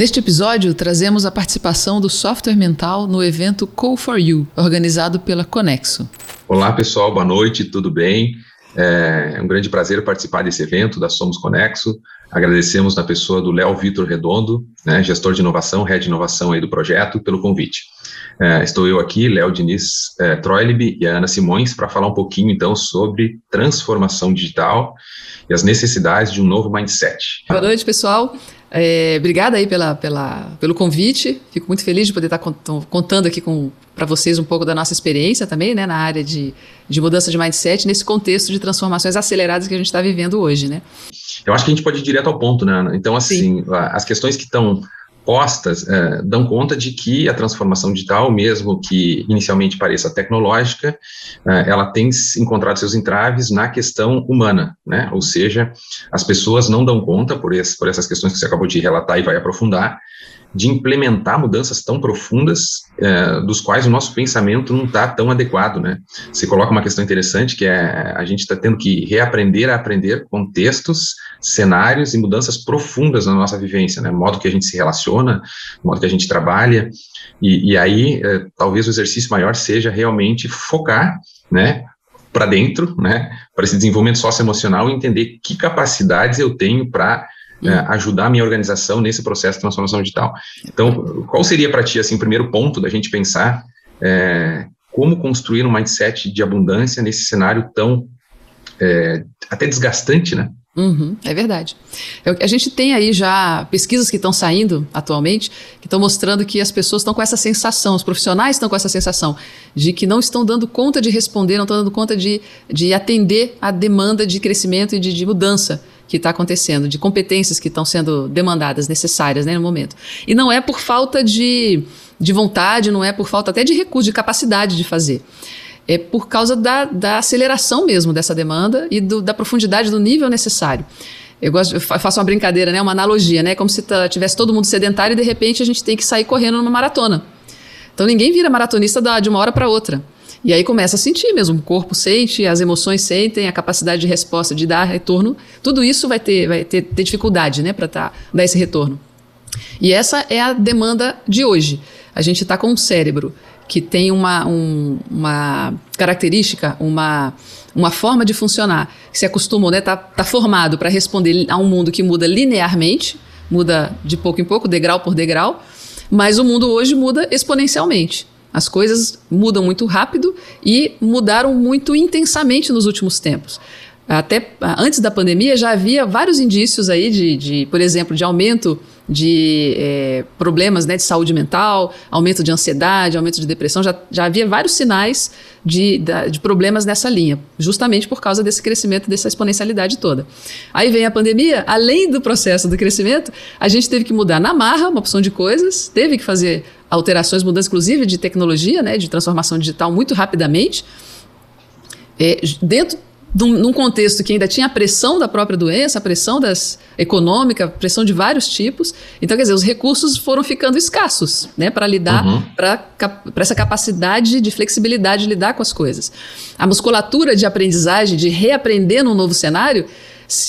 Neste episódio, trazemos a participação do software mental no evento Call for You, organizado pela Conexo. Olá, pessoal, boa noite, tudo bem? É um grande prazer participar desse evento da Somos Conexo. Agradecemos na pessoa do Léo Vitor Redondo, né, gestor de inovação, head de inovação aí do projeto, pelo convite. É, estou eu aqui, Léo Diniz é, Troilib e a Ana Simões, para falar um pouquinho então sobre transformação digital e as necessidades de um novo mindset. Boa noite, pessoal. É, obrigada aí pela, pela, pelo convite. Fico muito feliz de poder estar contando aqui para vocês um pouco da nossa experiência também, né, na área de, de mudança de mindset, nesse contexto de transformações aceleradas que a gente está vivendo hoje, né? Eu acho que a gente pode ir direto ao ponto, né? Então, assim, Sim. as questões que estão postas é, dão conta de que a transformação digital, mesmo que inicialmente pareça tecnológica, é, ela tem encontrado seus entraves na questão humana, né? Ou seja, as pessoas não dão conta por, esse, por essas questões que você acabou de relatar e vai aprofundar, de implementar mudanças tão profundas é, dos quais o nosso pensamento não está tão adequado, né? Você coloca uma questão interessante que é a gente está tendo que reaprender a aprender contextos, cenários e mudanças profundas na nossa vivência, né? Modo que a gente se relaciona, modo que a gente trabalha e, e aí é, talvez o exercício maior seja realmente focar, né? Para dentro, né? Para esse desenvolvimento socioemocional e entender que capacidades eu tenho para é, ajudar a minha organização nesse processo de transformação digital. Então, qual seria para ti, assim, o primeiro ponto da gente pensar é, como construir um mindset de abundância nesse cenário tão é, até desgastante, né? Uhum, é verdade. A gente tem aí já pesquisas que estão saindo atualmente que estão mostrando que as pessoas estão com essa sensação, os profissionais estão com essa sensação de que não estão dando conta de responder, não estão dando conta de, de atender a demanda de crescimento e de, de mudança que está acontecendo, de competências que estão sendo demandadas, necessárias né, no momento. E não é por falta de, de vontade, não é por falta até de recurso, de capacidade de fazer. É por causa da, da aceleração mesmo dessa demanda e do, da profundidade do nível necessário. Eu, gosto, eu faço uma brincadeira, né, uma analogia, né, como se tivesse todo mundo sedentário e de repente a gente tem que sair correndo numa maratona. Então ninguém vira maratonista de uma hora para outra. E aí começa a sentir mesmo, o corpo sente, as emoções sentem, a capacidade de resposta, de dar retorno, tudo isso vai ter, vai ter, ter dificuldade né, para tá, dar esse retorno. E essa é a demanda de hoje. A gente está com um cérebro que tem uma, um, uma característica, uma, uma forma de funcionar, que se acostumou, né, tá, tá formado para responder a um mundo que muda linearmente, muda de pouco em pouco, degrau por degrau, mas o mundo hoje muda exponencialmente. As coisas mudam muito rápido e mudaram muito intensamente nos últimos tempos. Até antes da pandemia já havia vários indícios aí de, de por exemplo, de aumento de é, problemas né, de saúde mental, aumento de ansiedade, aumento de depressão, já, já havia vários sinais de, de problemas nessa linha, justamente por causa desse crescimento, dessa exponencialidade toda. Aí vem a pandemia, além do processo do crescimento, a gente teve que mudar na marra uma opção de coisas, teve que fazer alterações, mudanças, inclusive de tecnologia, né, de transformação digital muito rapidamente. É, dentro num contexto que ainda tinha a pressão da própria doença, a pressão das, econômica, pressão de vários tipos. Então, quer dizer, os recursos foram ficando escassos né, para lidar, uhum. para essa capacidade de flexibilidade de lidar com as coisas. A musculatura de aprendizagem, de reaprender num novo cenário,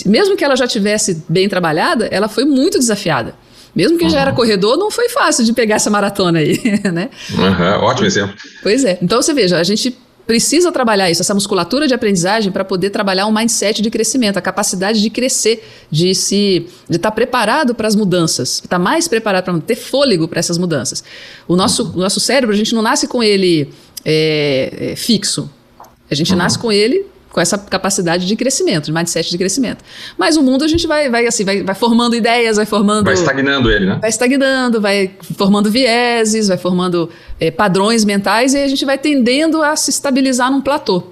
mesmo que ela já tivesse bem trabalhada, ela foi muito desafiada. Mesmo que uhum. já era corredor, não foi fácil de pegar essa maratona aí, né? Uhum, ótimo exemplo. Pois é. Então você veja, a gente precisa trabalhar isso, essa musculatura de aprendizagem para poder trabalhar um mindset de crescimento, a capacidade de crescer, de se de estar tá preparado para as mudanças, estar tá mais preparado para ter fôlego para essas mudanças. O nosso, o nosso cérebro, a gente não nasce com ele é, é, fixo. A gente uhum. nasce com ele com essa capacidade de crescimento, de mindset de crescimento. Mas o mundo a gente vai, vai assim, vai, vai formando ideias, vai formando. Vai estagnando ele, né? Vai estagnando, vai formando vieses, vai formando é, padrões mentais e a gente vai tendendo a se estabilizar num platô.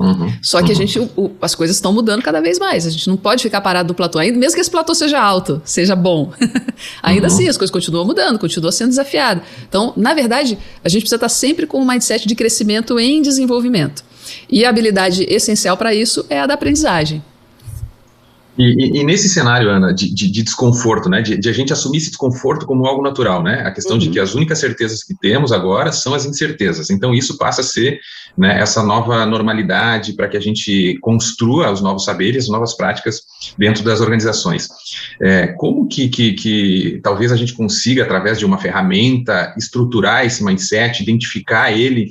Uhum, Só que uhum. a gente, o, o, as coisas estão mudando cada vez mais. A gente não pode ficar parado no platô, ainda, mesmo que esse platô seja alto, seja bom. ainda uhum. assim, as coisas continuam mudando, continuam sendo desafiadas. Então, na verdade, a gente precisa estar sempre com um mindset de crescimento em desenvolvimento. E a habilidade essencial para isso é a da aprendizagem. E, e, e, nesse cenário, Ana, de, de, de desconforto, né, de, de, a gente assumir esse desconforto como algo natural, né, a questão uhum. de que as únicas certezas que temos agora são as incertezas. Então, isso passa a ser né, essa nova normalidade para que a gente construa os novos saberes, as novas práticas dentro das organizações. É, como que, que, que talvez a gente consiga, através de uma ferramenta, estruturar esse mindset, identificar ele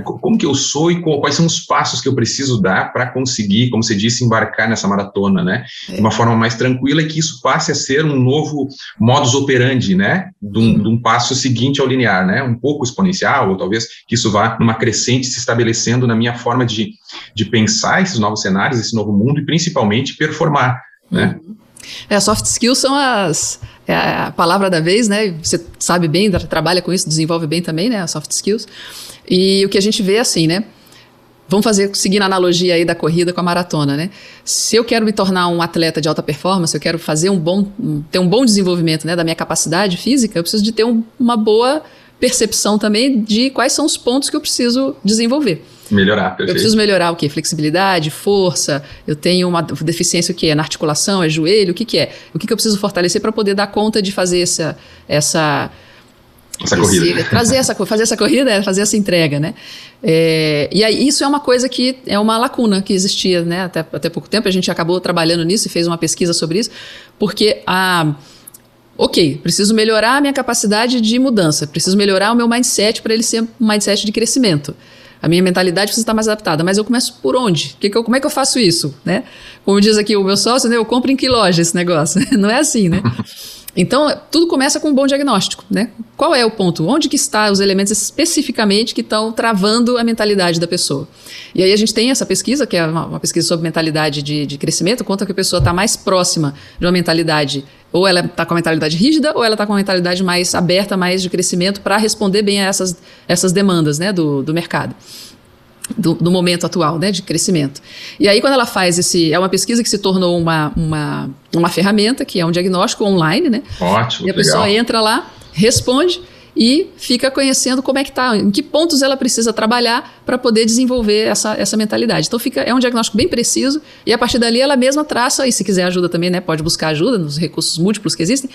como que eu sou e quais são os passos que eu preciso dar para conseguir, como você disse, embarcar nessa maratona, né? É. De uma forma mais tranquila e que isso passe a ser um novo modus operandi, né? De um, de um, passo seguinte ao linear, né? Um pouco exponencial, ou talvez que isso vá numa crescente se estabelecendo na minha forma de, de pensar esses novos cenários, esse novo mundo e principalmente performar, né? É, soft skills são as é a palavra da vez, né? Você sabe bem, trabalha com isso, desenvolve bem também, né? As soft skills. E o que a gente vê é assim, né? Vamos fazer, seguindo a analogia aí da corrida com a maratona, né? Se eu quero me tornar um atleta de alta performance, eu quero fazer um bom, ter um bom desenvolvimento né, da minha capacidade física, eu preciso de ter um, uma boa percepção também de quais são os pontos que eu preciso desenvolver. Melhorar, perfeito. Eu preciso melhorar o quê? Flexibilidade, força, eu tenho uma deficiência o quê? Na articulação, é joelho, o que que é? O que que eu preciso fortalecer para poder dar conta de fazer essa, essa essa corrida. Trazer essa, fazer essa corrida é fazer essa entrega, né? É, e aí isso é uma coisa que é uma lacuna que existia, né? Até, até pouco tempo a gente acabou trabalhando nisso e fez uma pesquisa sobre isso, porque a ok, preciso melhorar a minha capacidade de mudança, preciso melhorar o meu mindset para ele ser um mindset de crescimento. A minha mentalidade precisa estar mais adaptada, mas eu começo por onde? Que que eu, como é que eu faço isso, né? Como diz aqui o meu sócio, né, eu compro em que loja esse negócio? Não é assim, né? Então, tudo começa com um bom diagnóstico, né? Qual é o ponto? Onde que estão os elementos especificamente que estão travando a mentalidade da pessoa? E aí a gente tem essa pesquisa, que é uma, uma pesquisa sobre mentalidade de, de crescimento, conta que a pessoa está mais próxima de uma mentalidade, ou ela está com a mentalidade rígida, ou ela está com a mentalidade mais aberta, mais de crescimento, para responder bem a essas, essas demandas né, do, do mercado do, do, momento atual, né, de crescimento. E aí, quando ela faz esse. É uma pesquisa que se tornou uma, uma, uma ferramenta, que é um diagnóstico online, né? Ótimo. E a pessoa legal. entra lá, responde e fica conhecendo como é que está, em que pontos ela precisa trabalhar para poder desenvolver essa, essa mentalidade. Então fica, é um diagnóstico bem preciso e a partir dali ela mesma traça, e se quiser ajuda também, né, pode buscar ajuda nos recursos múltiplos que existem,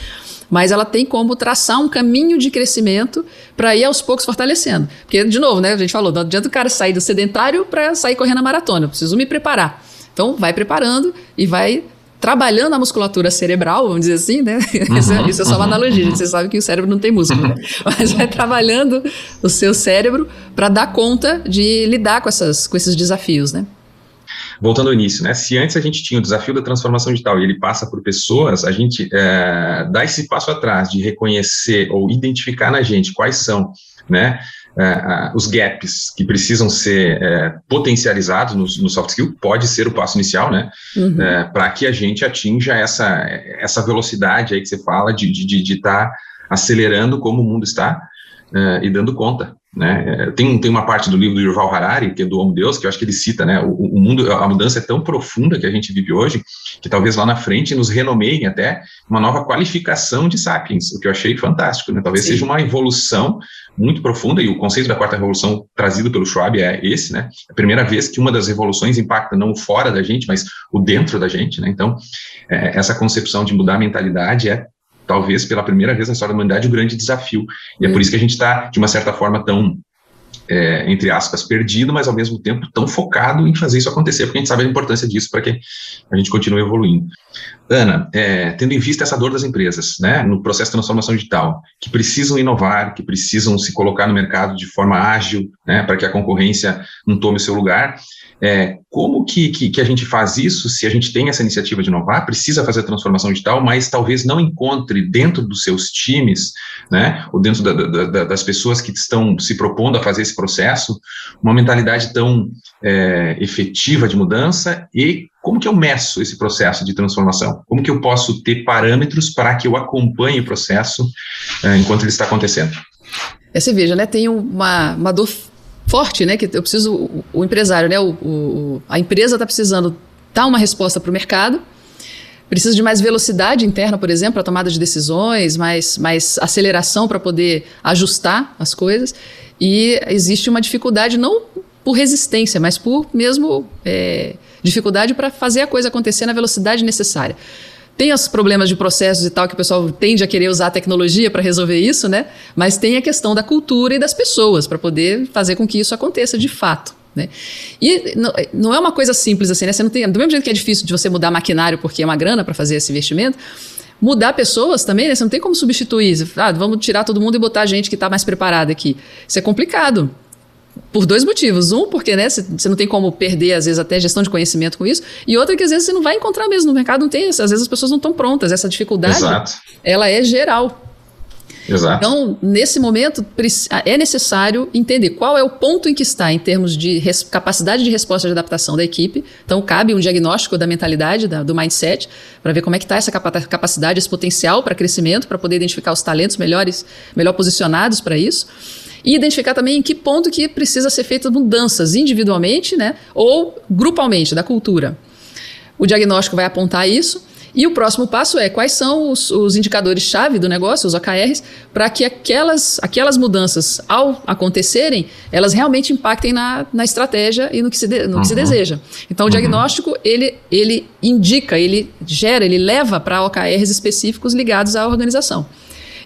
mas ela tem como traçar um caminho de crescimento para ir aos poucos fortalecendo. Porque, de novo, né, a gente falou, não adianta o cara sair do sedentário para sair correndo a maratona, eu preciso me preparar. Então, vai preparando e vai trabalhando a musculatura cerebral, vamos dizer assim, né? Uhum, isso, é, isso, é, só uma uhum, analogia, uhum. você sabe que o cérebro não tem músculo, né? mas vai trabalhando o seu cérebro para dar conta de lidar com, essas, com esses desafios, né? voltando ao início, né? Se antes a gente tinha o desafio da transformação digital e ele passa por pessoas, a gente é, dá esse passo atrás de reconhecer ou identificar na gente quais são, né? Uh, os gaps que precisam ser uh, potencializados no, no, soft skill pode ser o passo inicial, né? Uhum. para que a gente atinja essa, essa velocidade aí que você fala de estar de, de, de tá acelerando como o mundo está e dando conta né? Tem, tem uma parte do livro do Yuval Harari, que é do Homo Deus, que eu acho que ele cita, né? O, o, mundo, a mudança é tão profunda que a gente vive hoje, que talvez lá na frente nos renomeiem até uma nova qualificação de sapiens, o que eu achei fantástico, né? Talvez Sim. seja uma evolução muito profunda, e o conceito da quarta revolução trazido pelo Schwab é esse, né? É a primeira vez que uma das revoluções impacta não o fora da gente, mas o dentro da gente, né? Então, é, essa concepção de mudar a mentalidade é talvez pela primeira vez na história da humanidade, um grande desafio. E é por isso que a gente está, de uma certa forma, tão, é, entre aspas, perdido, mas ao mesmo tempo tão focado em fazer isso acontecer, porque a gente sabe a importância disso para que a gente continue evoluindo. Ana, é, tendo em vista essa dor das empresas, né, no processo de transformação digital, que precisam inovar, que precisam se colocar no mercado de forma ágil, né, para que a concorrência não tome seu lugar, é, como que, que, que, a gente faz isso? Se a gente tem essa iniciativa de inovar, precisa fazer a transformação digital, mas talvez não encontre dentro dos seus times, né, ou dentro da, da, das pessoas que estão se propondo a fazer esse processo, uma mentalidade tão é, efetiva de mudança e como que eu meço esse processo de transformação? Como que eu posso ter parâmetros para que eu acompanhe o processo é, enquanto ele está acontecendo? É, você veja, né, tem uma, uma dor forte, né? Que eu preciso, o, o empresário, né? O, o, a empresa está precisando dar uma resposta para o mercado, precisa de mais velocidade interna, por exemplo, para tomada de decisões, mais, mais aceleração para poder ajustar as coisas. E existe uma dificuldade, não por resistência, mas por mesmo é, dificuldade para fazer a coisa acontecer na velocidade necessária. Tem os problemas de processos e tal, que o pessoal tende a querer usar a tecnologia para resolver isso, né? Mas tem a questão da cultura e das pessoas para poder fazer com que isso aconteça de fato. Né? E não, é uma coisa simples assim, né? Você não tem, do mesmo jeito que é difícil de você mudar maquinário porque é uma grana para fazer esse investimento, mudar pessoas também, né? Você não tem como substituir. Ah, vamos tirar todo mundo e botar gente que está mais preparada aqui. Isso é complicado. Por dois motivos. Um, porque né, você não tem como perder, às vezes, até gestão de conhecimento com isso. E outra, que às vezes você não vai encontrar mesmo no mercado, não tem. Às vezes as pessoas não estão prontas. Essa dificuldade, Exato. ela é geral. Exato. Então, nesse momento, é necessário entender qual é o ponto em que está em termos de capacidade de resposta de adaptação da equipe. Então, cabe um diagnóstico da mentalidade, da, do mindset, para ver como é que está essa capacidade, esse potencial para crescimento, para poder identificar os talentos melhores, melhor posicionados para isso. E identificar também em que ponto que precisa ser feitas mudanças individualmente né, ou grupalmente da cultura. O diagnóstico vai apontar isso e o próximo passo é quais são os, os indicadores-chave do negócio, os OKRs, para que aquelas, aquelas mudanças, ao acontecerem, elas realmente impactem na, na estratégia e no que se, de, no uhum. que se uhum. deseja. Então, o uhum. diagnóstico, ele, ele indica, ele gera, ele leva para OKRs específicos ligados à organização.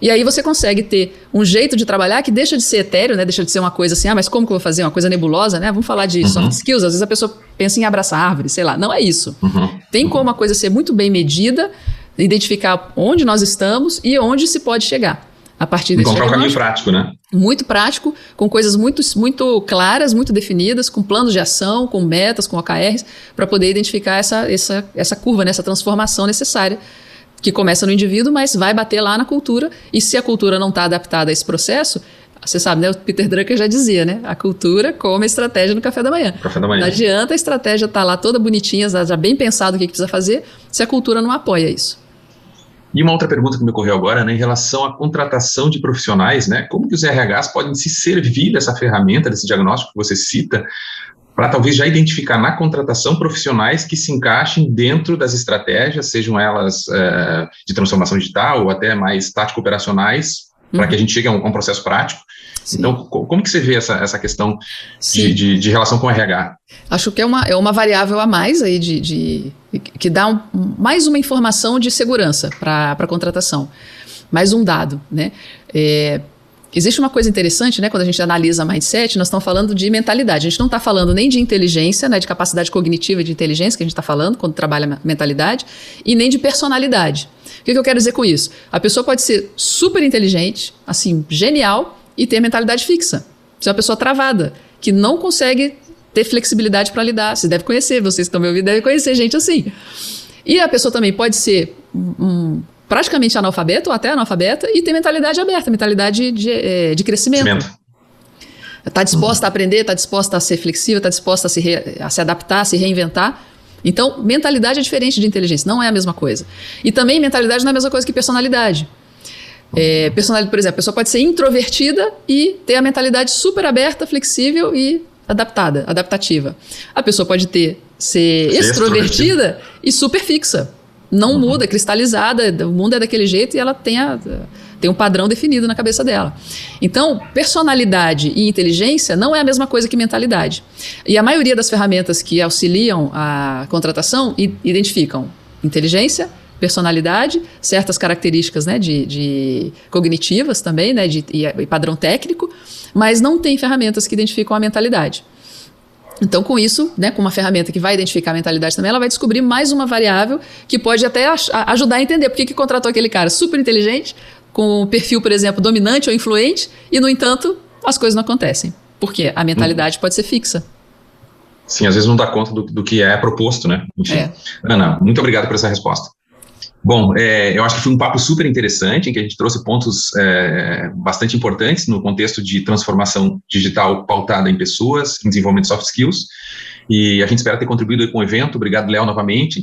E aí você consegue ter um jeito de trabalhar que deixa de ser etéreo, né? Deixa de ser uma coisa assim, ah, mas como que eu vou fazer? Uma coisa nebulosa, né? Vamos falar de uhum. soft skills. Às vezes a pessoa pensa em abraçar árvore, sei lá. Não é isso. Uhum. Tem como a coisa ser muito bem medida, identificar onde nós estamos e onde se pode chegar. A partir desse Encontrar um caminho prático, né? Muito prático, com coisas muito, muito claras, muito definidas, com planos de ação, com metas, com OKRs, para poder identificar essa, essa, essa curva, né? essa transformação necessária que começa no indivíduo, mas vai bater lá na cultura. E se a cultura não está adaptada a esse processo, você sabe, né? O Peter Drucker já dizia, né? A cultura come a estratégia no café da manhã. Café da manhã. Não adianta a estratégia estar tá lá toda bonitinha, já bem pensado o que, que precisa fazer, se a cultura não apoia isso. E uma outra pergunta que me ocorreu agora, né, em relação à contratação de profissionais, né, como que os RHs podem se servir dessa ferramenta, desse diagnóstico que você cita, para talvez já identificar na contratação profissionais que se encaixem dentro das estratégias, sejam elas é, de transformação digital ou até mais tático-operacionais, uhum. para que a gente chegue a um, a um processo prático. Sim. Então, como que você vê essa, essa questão de, de, de, relação com o RH? Acho que é uma, é uma variável a mais aí de, de que dá um, mais uma informação de segurança para a contratação. Mais um dado, né? É, Existe uma coisa interessante, né? Quando a gente analisa mindset, nós estamos falando de mentalidade. A gente não está falando nem de inteligência, né? De capacidade cognitiva de inteligência que a gente está falando quando trabalha mentalidade, e nem de personalidade. O que, que eu quero dizer com isso? A pessoa pode ser super inteligente, assim, genial, e ter mentalidade fixa. Ser uma pessoa travada, que não consegue ter flexibilidade para lidar. Vocês devem conhecer, vocês que estão me ouvindo devem conhecer gente assim. E a pessoa também pode ser um, praticamente analfabeto ou até analfabeta e tem mentalidade aberta, mentalidade de, é, de crescimento. Está disposta a aprender, está disposta a ser flexível, está disposta a se, re, a se adaptar, a se reinventar. Então, mentalidade é diferente de inteligência, não é a mesma coisa. E também mentalidade não é a mesma coisa que personalidade. É, personalidade, por exemplo, a pessoa pode ser introvertida e ter a mentalidade super aberta, flexível e adaptada, adaptativa. A pessoa pode ter ser, ser extrovertida e super fixa não uhum. muda, é cristalizada, o mundo é daquele jeito e ela tem, a, tem um padrão definido na cabeça dela. Então, personalidade e inteligência não é a mesma coisa que mentalidade. E a maioria das ferramentas que auxiliam a contratação identificam inteligência, personalidade, certas características né, de, de cognitivas também, né, de, e, e padrão técnico, mas não tem ferramentas que identificam a mentalidade. Então, com isso, né, com uma ferramenta que vai identificar a mentalidade também, ela vai descobrir mais uma variável que pode até ajudar a entender por que, que contratou aquele cara super inteligente, com perfil, por exemplo, dominante ou influente, e, no entanto, as coisas não acontecem. Por quê? A mentalidade hum. pode ser fixa. Sim, às vezes não dá conta do, do que é proposto, né? Enfim. É. Ana, muito obrigado por essa resposta. Bom, é, eu acho que foi um papo super interessante, em que a gente trouxe pontos é, bastante importantes no contexto de transformação digital pautada em pessoas, em desenvolvimento de soft skills, e a gente espera ter contribuído com o evento. Obrigado, Léo, novamente.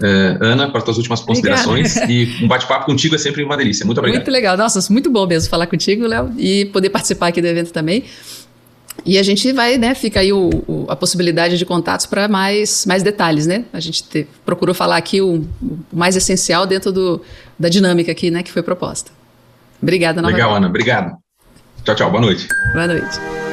Uh, Ana, para as tuas últimas considerações. Obrigada. E um bate-papo contigo é sempre uma delícia. Muito obrigado. Muito legal. Nossa, muito bom mesmo falar contigo, Léo, e poder participar aqui do evento também. E a gente vai, né, fica aí o, o, a possibilidade de contatos para mais, mais detalhes, né? A gente te, procurou falar aqui o, o, mais essencial dentro do, da dinâmica aqui, né, que foi proposta. Obrigada, novamente. Legal, Ana. Obrigado. Tchau, tchau. Boa noite. Boa noite.